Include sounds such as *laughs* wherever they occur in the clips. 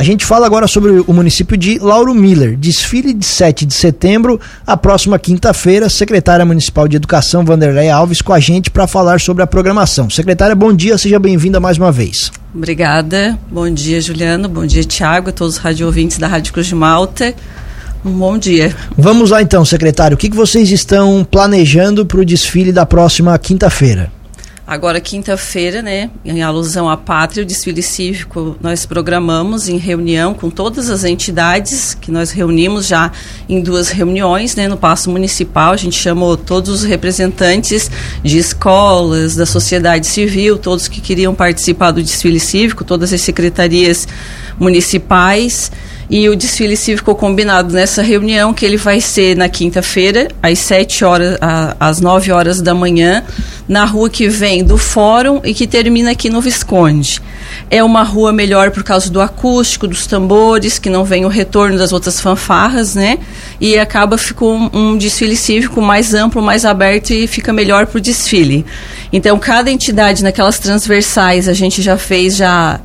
A gente fala agora sobre o município de Lauro Miller. Desfile de 7 de setembro, a próxima quinta-feira. Secretária Municipal de Educação, Vanderlei Alves, com a gente para falar sobre a programação. Secretária, bom dia, seja bem-vinda mais uma vez. Obrigada. Bom dia, Juliano. Bom dia, Tiago, todos os rádio ouvintes da Rádio Cruz de Malta. Um bom dia. Vamos lá então, secretário. O que, que vocês estão planejando para o desfile da próxima quinta-feira? Agora, quinta-feira, né, em alusão à pátria, o desfile cívico nós programamos em reunião com todas as entidades que nós reunimos já em duas reuniões, né, no Paço Municipal. A gente chamou todos os representantes de escolas, da sociedade civil, todos que queriam participar do desfile cívico, todas as secretarias municipais e o desfile cívico combinado nessa reunião, que ele vai ser na quinta-feira, às 7 horas, às 9 horas da manhã, na rua que vem do Fórum e que termina aqui no Visconde. É uma rua melhor por causa do acústico, dos tambores, que não vem o retorno das outras fanfarras, né? E acaba ficou um, um desfile cívico mais amplo, mais aberto e fica melhor para o desfile. Então, cada entidade naquelas transversais a gente já fez já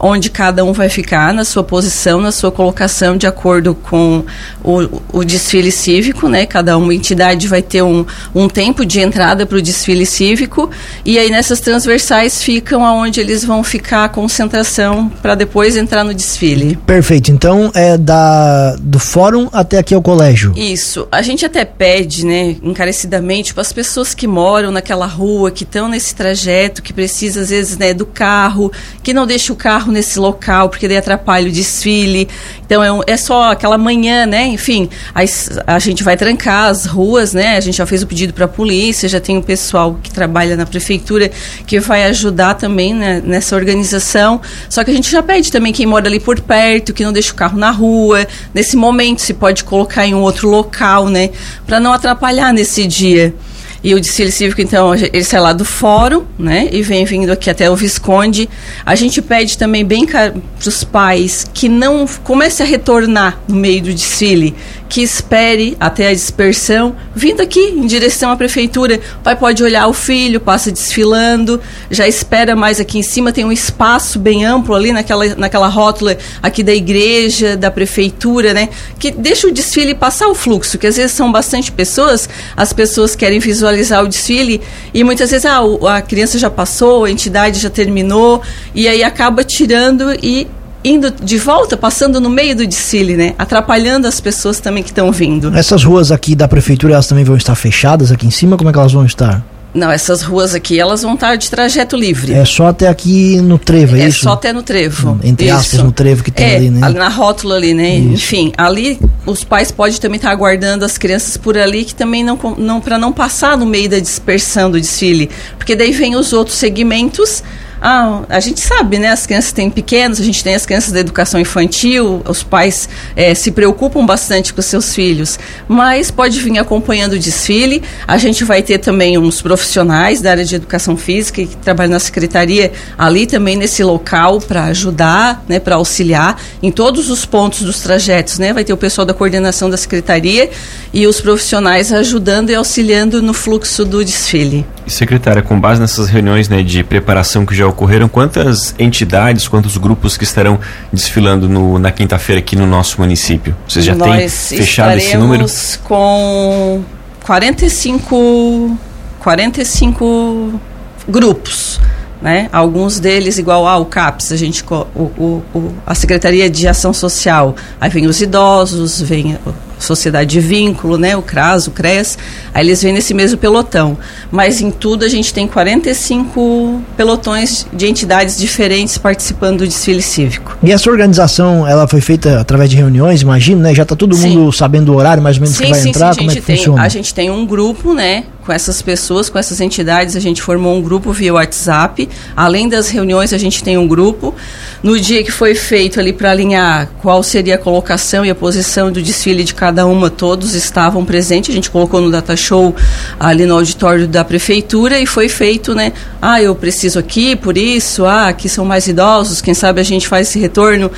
onde cada um vai ficar na sua posição, na sua colocação, de acordo com o, o desfile cívico, né? Cada uma entidade vai ter um, um tempo de entrada para o desfile cívico e aí nessas transversais ficam aonde eles vão ficar a concentração para depois entrar no desfile. Perfeito. Então é da do fórum até aqui ao colégio. Isso. A gente até pede, né, encarecidamente para as pessoas que moram naquela rua, que estão nesse trajeto, que precisa às vezes, né, do carro, que não deixa o carro carro nesse local, porque daí atrapalha o desfile. Então é, um, é só aquela manhã, né? Enfim, a, a gente vai trancar as ruas, né? A gente já fez o pedido para a polícia, já tem o pessoal que trabalha na prefeitura que vai ajudar também né, nessa organização. Só que a gente já pede também quem mora ali por perto, que não deixa o carro na rua. Nesse momento se pode colocar em um outro local, né? Para não atrapalhar nesse dia. E o desfile cívico, então, ele sai lá do fórum, né? E vem vindo aqui até o Visconde. A gente pede também bem para os pais que não comece a retornar no meio do desfile, que espere até a dispersão, vindo aqui em direção à prefeitura. O pai pode olhar o filho, passa desfilando, já espera mais aqui em cima, tem um espaço bem amplo ali naquela, naquela rótula aqui da igreja, da prefeitura, né? Que deixa o desfile passar o fluxo, que às vezes são bastante pessoas, as pessoas querem visualizar o desfile e muitas vezes ah, a criança já passou, a entidade já terminou, e aí acaba tirando e indo de volta, passando no meio do desfile, né? Atrapalhando as pessoas também que estão vindo. Essas ruas aqui da prefeitura, elas também vão estar fechadas aqui em cima? Como é que elas vão estar? Não, essas ruas aqui, elas vão estar de trajeto livre. É só até aqui no trevo, é, é isso? É só até no trevo. Hum, entre aspas, no trevo que tem é, ali, né? na rótula ali, né? Isso. Enfim, ali os pais podem também estar aguardando as crianças por ali, que também não, não para não passar no meio da dispersão do desfile. Porque daí vem os outros segmentos ah, a gente sabe, né? As crianças têm pequenos, a gente tem as crianças da educação infantil, os pais é, se preocupam bastante com seus filhos, mas pode vir acompanhando o desfile. A gente vai ter também uns profissionais da área de educação física que trabalham na secretaria ali também nesse local para ajudar, né? Para auxiliar em todos os pontos dos trajetos, né? Vai ter o pessoal da coordenação da secretaria e os profissionais ajudando e auxiliando no fluxo do desfile. Secretária, com base nessas reuniões né, de preparação que já ocorreram, quantas entidades, quantos grupos que estarão desfilando no, na quinta-feira aqui no nosso município? Vocês já têm fechado esse número? com 45, 45 grupos. Né? Alguns deles, igual ao CAPS, a gente, o, o, o, a Secretaria de Ação Social, aí vem os idosos, vem Sociedade de Vínculo, né, o CRAS, o CRES, aí eles vêm nesse mesmo pelotão. Mas em tudo a gente tem 45 pelotões de entidades diferentes participando do desfile cívico. E essa organização, ela foi feita através de reuniões, imagino, né? Já está todo sim. mundo sabendo o horário mais ou menos sim, que vai sim, entrar, sim, como é que tem, funciona? A gente tem um grupo, né, com essas pessoas, com essas entidades, a gente formou um grupo via WhatsApp. Além das reuniões, a gente tem um grupo. No dia que foi feito ali para alinhar qual seria a colocação e a posição do desfile de cada uma, todos estavam presentes. A gente colocou no data show ali no auditório da prefeitura e foi feito, né? Ah, eu preciso aqui por isso. Ah, aqui são mais idosos. Quem sabe a gente faz esse retorno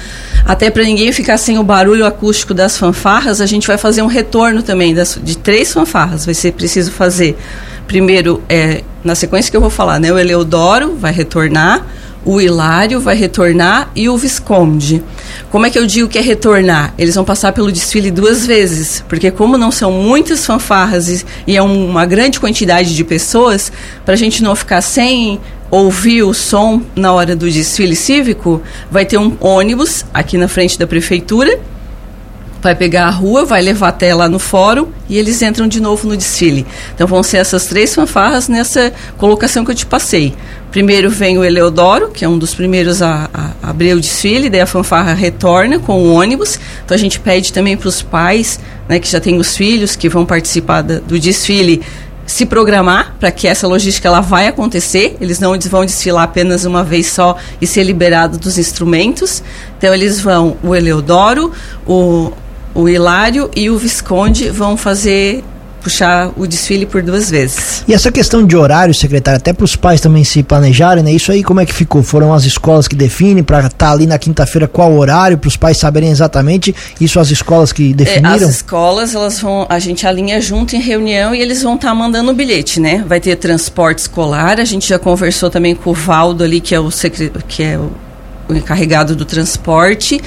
até para ninguém ficar sem o barulho acústico das fanfarras. A gente vai fazer um retorno também das, de três fanfarras. Vai ser preciso fazer primeiro é na sequência que eu vou falar, né? O Eleodoro vai retornar o Hilário vai retornar e o Visconde. Como é que eu digo que é retornar? Eles vão passar pelo desfile duas vezes, porque como não são muitas fanfarras e, é uma grande quantidade de pessoas, para a gente não ficar sem ouvir o som na hora do desfile cívico, vai ter um ônibus aqui na frente da prefeitura vai pegar a rua, vai levar até lá no fórum e eles entram de novo no desfile. Então vão ser essas três fanfarras nessa colocação que eu te passei. Primeiro vem o Eleodoro, que é um dos primeiros a, a abrir o desfile, daí a fanfarra retorna com o ônibus. Então a gente pede também para os pais, né, que já têm os filhos, que vão participar da, do desfile, se programar para que essa logística ela vai acontecer. Eles não vão desfilar apenas uma vez só e ser liberado dos instrumentos. Então eles vão o Eleodoro, o o Hilário e o Visconde vão fazer puxar o desfile por duas vezes. E essa questão de horário, secretário, até para os pais também se planejarem, né? Isso aí como é que ficou? Foram as escolas que definem para estar tá ali na quinta-feira qual horário para os pais saberem exatamente? Isso as escolas que definiram? É, as escolas, elas vão, a gente alinha junto em reunião e eles vão estar tá mandando o bilhete, né? Vai ter transporte escolar, a gente já conversou também com o Valdo ali, que é o secre... que é o encarregado do transporte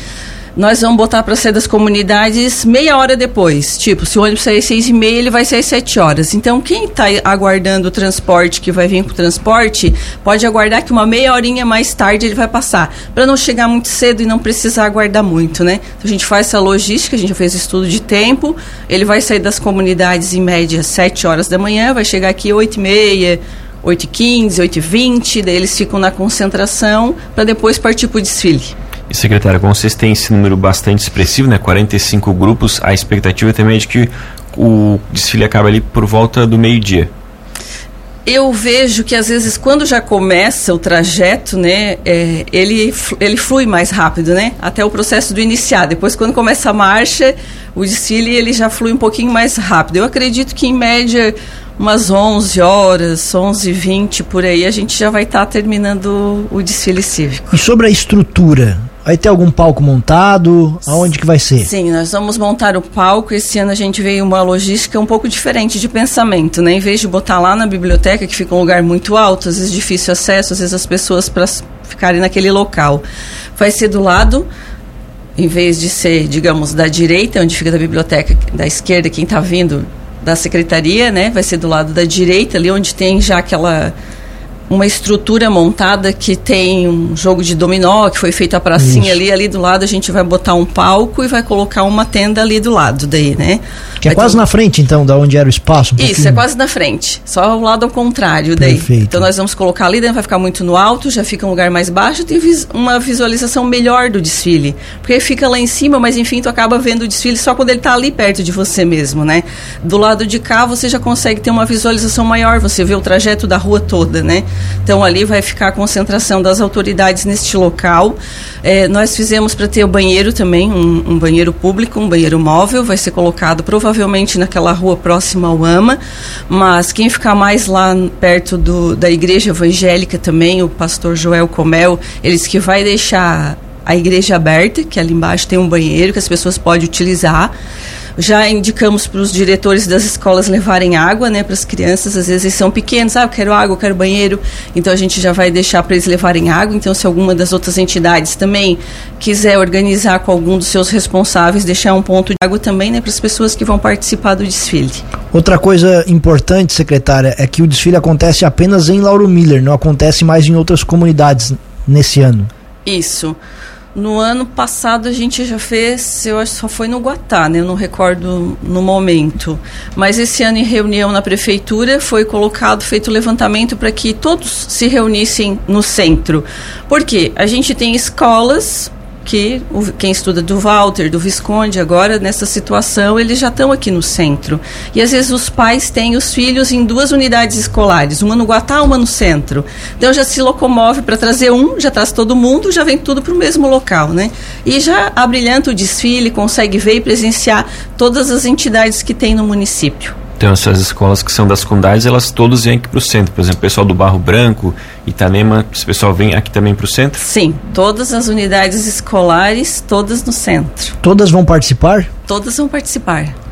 nós vamos botar para sair das comunidades meia hora depois. Tipo, se o ônibus sair às seis e meia, ele vai sair às sete horas. Então, quem está aguardando o transporte, que vai vir com o transporte, pode aguardar que uma meia horinha mais tarde ele vai passar. Para não chegar muito cedo e não precisar aguardar muito, né? Então, a gente faz essa logística, a gente fez estudo de tempo. Ele vai sair das comunidades em média sete horas da manhã, vai chegar aqui oito e meia, 8h15, 8h20, daí eles ficam na concentração para depois partir para o desfile. E secretária, como vocês têm esse número bastante expressivo, né, 45 grupos, a expectativa também é de que o desfile acabe ali por volta do meio-dia. Eu vejo que às vezes quando já começa o trajeto, né, é, ele, ele flui mais rápido, né? Até o processo do iniciar. Depois quando começa a marcha, o desfile ele já flui um pouquinho mais rápido. Eu acredito que em média umas 11 horas, 11 h 20 por aí, a gente já vai estar tá terminando o desfile cívico. E sobre a estrutura, Vai ter algum palco montado? Aonde que vai ser? Sim, nós vamos montar o palco. Esse ano a gente veio uma logística um pouco diferente de pensamento, né? Em vez de botar lá na biblioteca, que fica um lugar muito alto, às vezes difícil acesso, às vezes as pessoas para ficarem naquele local. Vai ser do lado em vez de ser, digamos, da direita, onde fica a biblioteca, da esquerda, quem está vindo da secretaria, né? Vai ser do lado da direita, ali onde tem já aquela uma estrutura montada que tem um jogo de dominó, que foi feito a pracinha Isso. ali, ali do lado a gente vai botar um palco e vai colocar uma tenda ali do lado daí, né? Que é vai é quase na frente então, da onde era o espaço? Um Isso, é quase na frente, só o lado ao contrário daí. Perfeito. Então nós vamos colocar ali, daí vai ficar muito no alto, já fica um lugar mais baixo, tem vis uma visualização melhor do desfile, porque fica lá em cima, mas enfim, tu acaba vendo o desfile só quando ele está ali perto de você mesmo, né? Do lado de cá você já consegue ter uma visualização maior, você vê o trajeto da rua toda, né? Então ali vai ficar a concentração das autoridades neste local. É, nós fizemos para ter o banheiro também, um, um, banheiro público, um banheiro móvel, vai ser colocado provavelmente naquela rua próxima ao AMA, mas quem ficar mais lá perto do, da igreja evangélica também, o pastor Joel Comel, eles que vai deixar a igreja aberta, que ali embaixo tem um banheiro que as pessoas podem utilizar. Já indicamos para os diretores das escolas levarem água, né, para as crianças. Às vezes eles são pequenos, ah, eu quero água, eu quero banheiro. Então a gente já vai deixar para eles levarem água. Então, se alguma das outras entidades também quiser organizar com algum dos seus responsáveis, deixar um ponto de água também, né, para as pessoas que vão participar do desfile. Outra coisa importante, secretária, é que o desfile acontece apenas em Lauro Miller, não acontece mais em outras comunidades nesse ano. Isso. No ano passado a gente já fez, eu acho que só foi no Guatá, né? Eu não recordo no momento. Mas esse ano em reunião na prefeitura foi colocado, feito o levantamento para que todos se reunissem no centro. Porque a gente tem escolas que o, quem estuda do Walter, do Visconde, agora nessa situação, eles já estão aqui no centro. E às vezes os pais têm os filhos em duas unidades escolares, uma no Guatá, uma no centro. Então já se locomove para trazer um, já traz todo mundo, já vem tudo para o mesmo local, né? E já abrilhanta o desfile, consegue ver e presenciar todas as entidades que tem no município. Então essas escolas que são das comunidades, elas todas vêm aqui para o centro. Por exemplo, o pessoal do Barro Branco, Itanema, esse pessoal vem aqui também para o centro? Sim, todas as unidades escolares, todas no centro. Todas vão participar? Todas vão participar.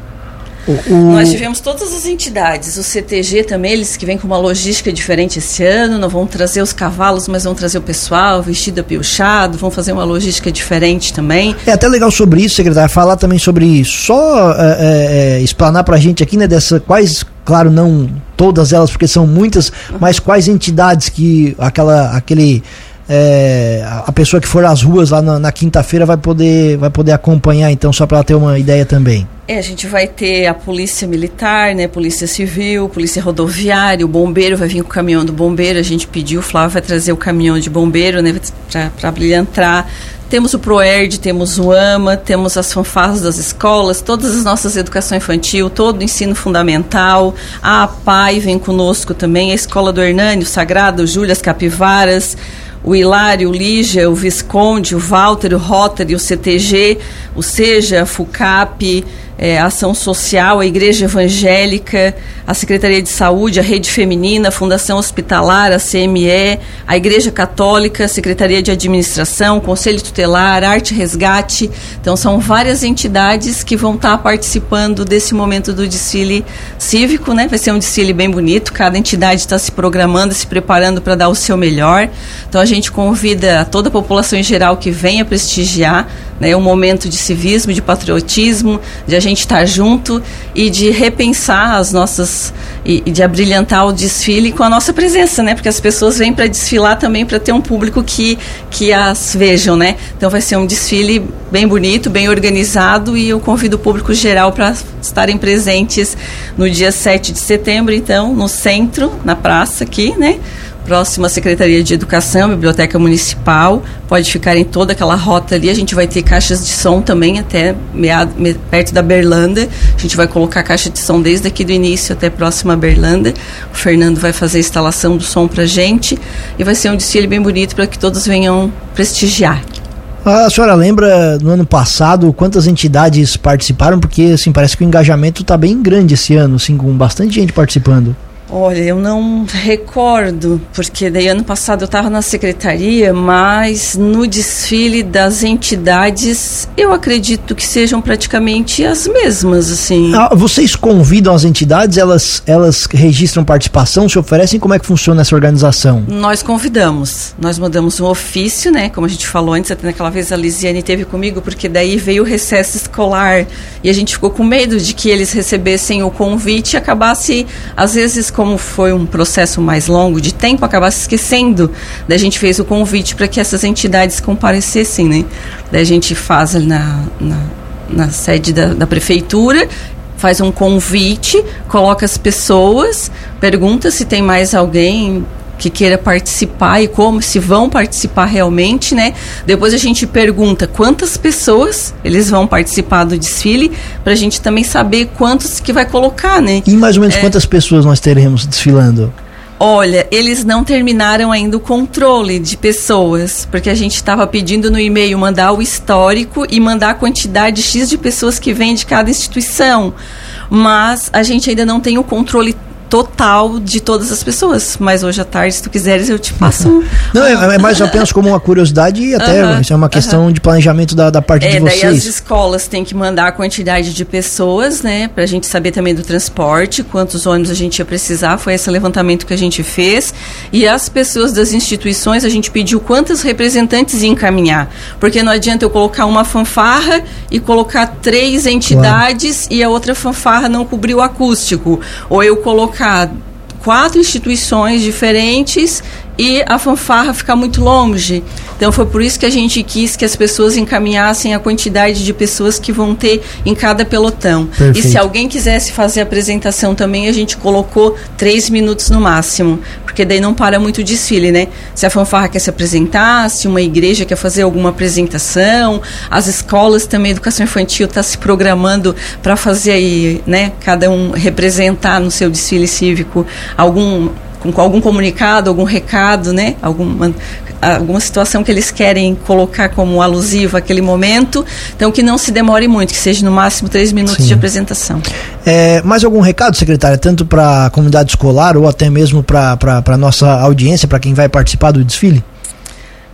Nós tivemos todas as entidades, o CTG também, eles que vêm com uma logística diferente esse ano, não vão trazer os cavalos, mas vão trazer o pessoal vestido apilchado, vão fazer uma logística diferente também. É até legal sobre isso, secretário, falar também sobre só é, é, é explanar pra gente aqui, né, dessa quais claro, não todas elas, porque são muitas, mas quais entidades que aquela, aquele é, a pessoa que for às ruas lá na, na quinta-feira vai poder, vai poder acompanhar, então, só para ter uma ideia também. É, a gente vai ter a polícia militar, né, polícia civil, polícia rodoviária, o bombeiro vai vir com o caminhão do bombeiro, a gente pediu, o Flávio vai trazer o caminhão de bombeiro, né, para brilhantar. Temos o ProERD, temos o AMA, temos as fanfarras das escolas, todas as nossas educação infantil, todo o ensino fundamental. A APAI vem conosco também, a Escola do Hernani, o Sagrado, Júlias Capivaras, o Hilário, o Lígia, o Visconde, o Walter, o Rotary, o CTG, o Seja, a FUCAP, é, Ação Social, a Igreja Evangélica, a Secretaria de Saúde, a Rede Feminina, a Fundação Hospitalar, a CME, a Igreja Católica, a Secretaria de Administração, Conselho Tutelar, Arte Resgate. Então, são várias entidades que vão estar participando desse momento do desfile cívico, né? Vai ser um desfile bem bonito, cada entidade está se programando, se preparando para dar o seu melhor. Então, a gente convida toda a população em geral que venha prestigiar né, um momento de civismo, de patriotismo, de a gente estar junto e de repensar as nossas e, e de abrilhantar o desfile com a nossa presença, né? Porque as pessoas vêm para desfilar também para ter um público que que as vejam, né? Então vai ser um desfile bem bonito, bem organizado e eu convido o público geral para estarem presentes no dia 7 de setembro, então, no centro, na praça aqui, né? Próxima Secretaria de Educação, Biblioteca Municipal, pode ficar em toda aquela rota ali. A gente vai ter caixas de som também até meado, me, perto da Berlanda. A gente vai colocar caixa de som desde aqui do início até próxima Berlanda. O Fernando vai fazer a instalação do som pra gente e vai ser um desfile bem bonito para que todos venham prestigiar. A senhora lembra no ano passado quantas entidades participaram? Porque assim, parece que o engajamento está bem grande esse ano, assim, com bastante gente participando. Olha, eu não recordo, porque daí ano passado eu estava na secretaria, mas no desfile das entidades eu acredito que sejam praticamente as mesmas, assim. Ah, vocês convidam as entidades, elas, elas registram participação, se oferecem, como é que funciona essa organização? Nós convidamos, nós mandamos um ofício, né, como a gente falou antes, até naquela vez a Lisiane teve comigo, porque daí veio o recesso escolar. E a gente ficou com medo de que eles recebessem o convite e acabasse, às vezes, com como foi um processo mais longo de tempo, acaba se esquecendo. Daí a gente fez o convite para que essas entidades comparecessem, né? Daí a gente faz na, na, na sede da, da prefeitura faz um convite, coloca as pessoas, pergunta se tem mais alguém que queira participar e como se vão participar realmente, né? Depois a gente pergunta quantas pessoas eles vão participar do desfile para a gente também saber quantos que vai colocar, né? E mais ou menos é... quantas pessoas nós teremos desfilando? Olha, eles não terminaram ainda o controle de pessoas, porque a gente estava pedindo no e-mail mandar o histórico e mandar a quantidade X de pessoas que vem de cada instituição. Mas a gente ainda não tem o controle total de todas as pessoas. Mas hoje à tarde, se tu quiseres, eu te passo. Não, é, é mais apenas como uma curiosidade e até uh -huh, isso é uma questão uh -huh. de planejamento da, da parte é, de vocês. Daí as escolas têm que mandar a quantidade de pessoas, né? Pra gente saber também do transporte, quantos ônibus a gente ia precisar. Foi esse levantamento que a gente fez. E as pessoas das instituições, a gente pediu quantos representantes ia encaminhar. Porque não adianta eu colocar uma fanfarra e colocar três entidades claro. e a outra fanfarra não cobrir o acústico. Ou eu colocar quatro instituições diferentes e a fanfarra ficar muito longe. Então foi por isso que a gente quis que as pessoas encaminhassem a quantidade de pessoas que vão ter em cada pelotão. Perfeito. E se alguém quisesse fazer a apresentação também, a gente colocou três minutos no máximo, porque daí não para muito o desfile, né? Se a fanfarra quer se apresentar, se uma igreja quer fazer alguma apresentação, as escolas também, a educação infantil está se programando para fazer aí, né? Cada um representar no seu desfile cívico algum com algum comunicado, algum recado, né? Alguma, alguma situação que eles querem colocar como alusivo àquele momento. Então, que não se demore muito, que seja no máximo três minutos Sim. de apresentação. É, mais algum recado, secretária, tanto para a comunidade escolar ou até mesmo para a nossa audiência, para quem vai participar do desfile?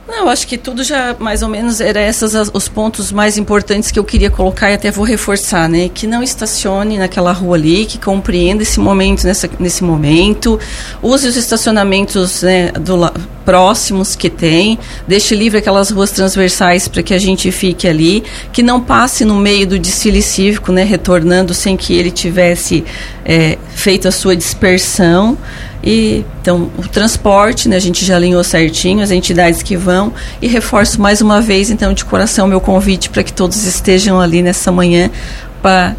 Não, acho que tudo já mais ou menos era esses os pontos mais importantes que eu queria colocar e até vou reforçar, né? Que não estacione naquela rua ali, que compreenda esse momento nessa, nesse momento, use os estacionamentos né, do, próximos que tem, deixe livre aquelas ruas transversais para que a gente fique ali, que não passe no meio do desfile cívico, né? Retornando sem que ele tivesse é, feito a sua dispersão. E então o transporte, né, a gente já alinhou certinho as entidades que vão e reforço mais uma vez então de coração meu convite para que todos estejam ali nessa manhã para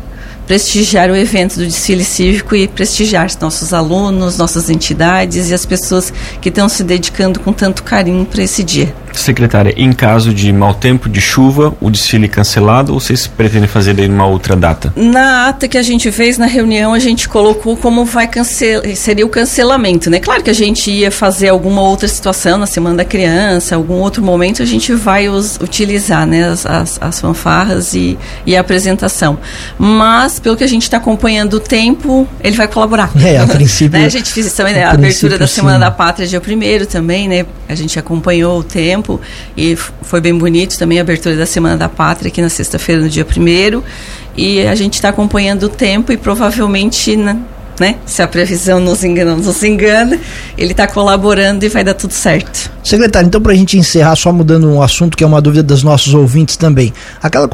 prestigiar o evento do desfile cívico e prestigiar nossos alunos, nossas entidades e as pessoas que estão se dedicando com tanto carinho para esse dia. Secretária, em caso de mau tempo, de chuva, o desfile cancelado ou vocês pretendem fazer em uma outra data? Na ata que a gente fez na reunião, a gente colocou como vai cancelar, seria o cancelamento, né? Claro que a gente ia fazer alguma outra situação na Semana da Criança, algum outro momento a gente vai os, utilizar, né, as, as, as fanfarras e, e a apresentação. Mas pelo que a gente está acompanhando o tempo, ele vai colaborar. É, a *laughs* princípio. né? A gente fez também né, a abertura da Semana sim. da Pátria dia primeiro também, né? A gente acompanhou o tempo e foi bem bonito também a abertura da Semana da Pátria aqui na sexta-feira, no dia primeiro. E a gente está acompanhando o tempo e provavelmente. Né, né? Se a previsão nos engana, nos engana, ele está colaborando e vai dar tudo certo. Secretário, então para a gente encerrar, só mudando um assunto que é uma dúvida dos nossos ouvintes também. Aquela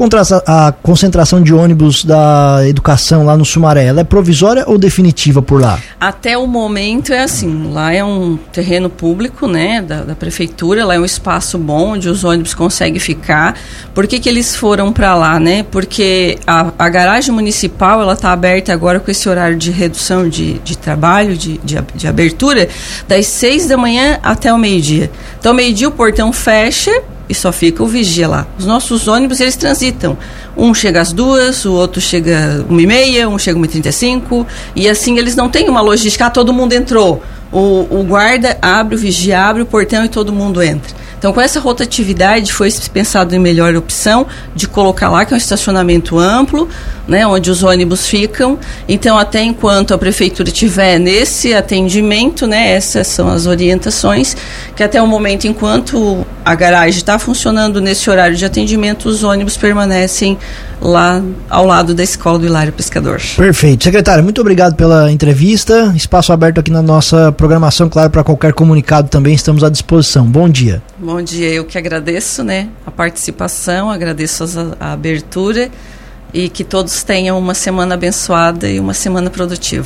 a concentração de ônibus da educação lá no Sumaré, ela é provisória ou definitiva por lá? Até o momento é assim, lá é um terreno público, né, da, da prefeitura, lá é um espaço bom onde os ônibus conseguem ficar. Por que, que eles foram para lá, né? Porque a, a garagem municipal, ela está aberta agora com esse horário de redução de, de trabalho, de, de, de abertura, das seis da manhã até o meio-dia. Então, meio-dia o portão fecha e só fica o vigia lá. Os nossos ônibus, eles transitam. Um chega às duas, o outro chega uma e meia, um chega uma e trinta e cinco, e assim eles não têm uma logística, ah, todo mundo entrou. O, o guarda abre, o vigia abre o portão e todo mundo entra. Então, com essa rotatividade, foi pensado em melhor opção de colocar lá, que é um estacionamento amplo, né, onde os ônibus ficam. Então, até enquanto a prefeitura tiver nesse atendimento, né, essas são as orientações, que até o momento, enquanto a garagem está funcionando nesse horário de atendimento, os ônibus permanecem lá ao lado da escola do Hilário Pescador. Perfeito. Secretário, muito obrigado pela entrevista. Espaço aberto aqui na nossa programação, claro, para qualquer comunicado também estamos à disposição. Bom dia. Bom dia, eu que agradeço, né, a participação, agradeço a, a abertura e que todos tenham uma semana abençoada e uma semana produtiva.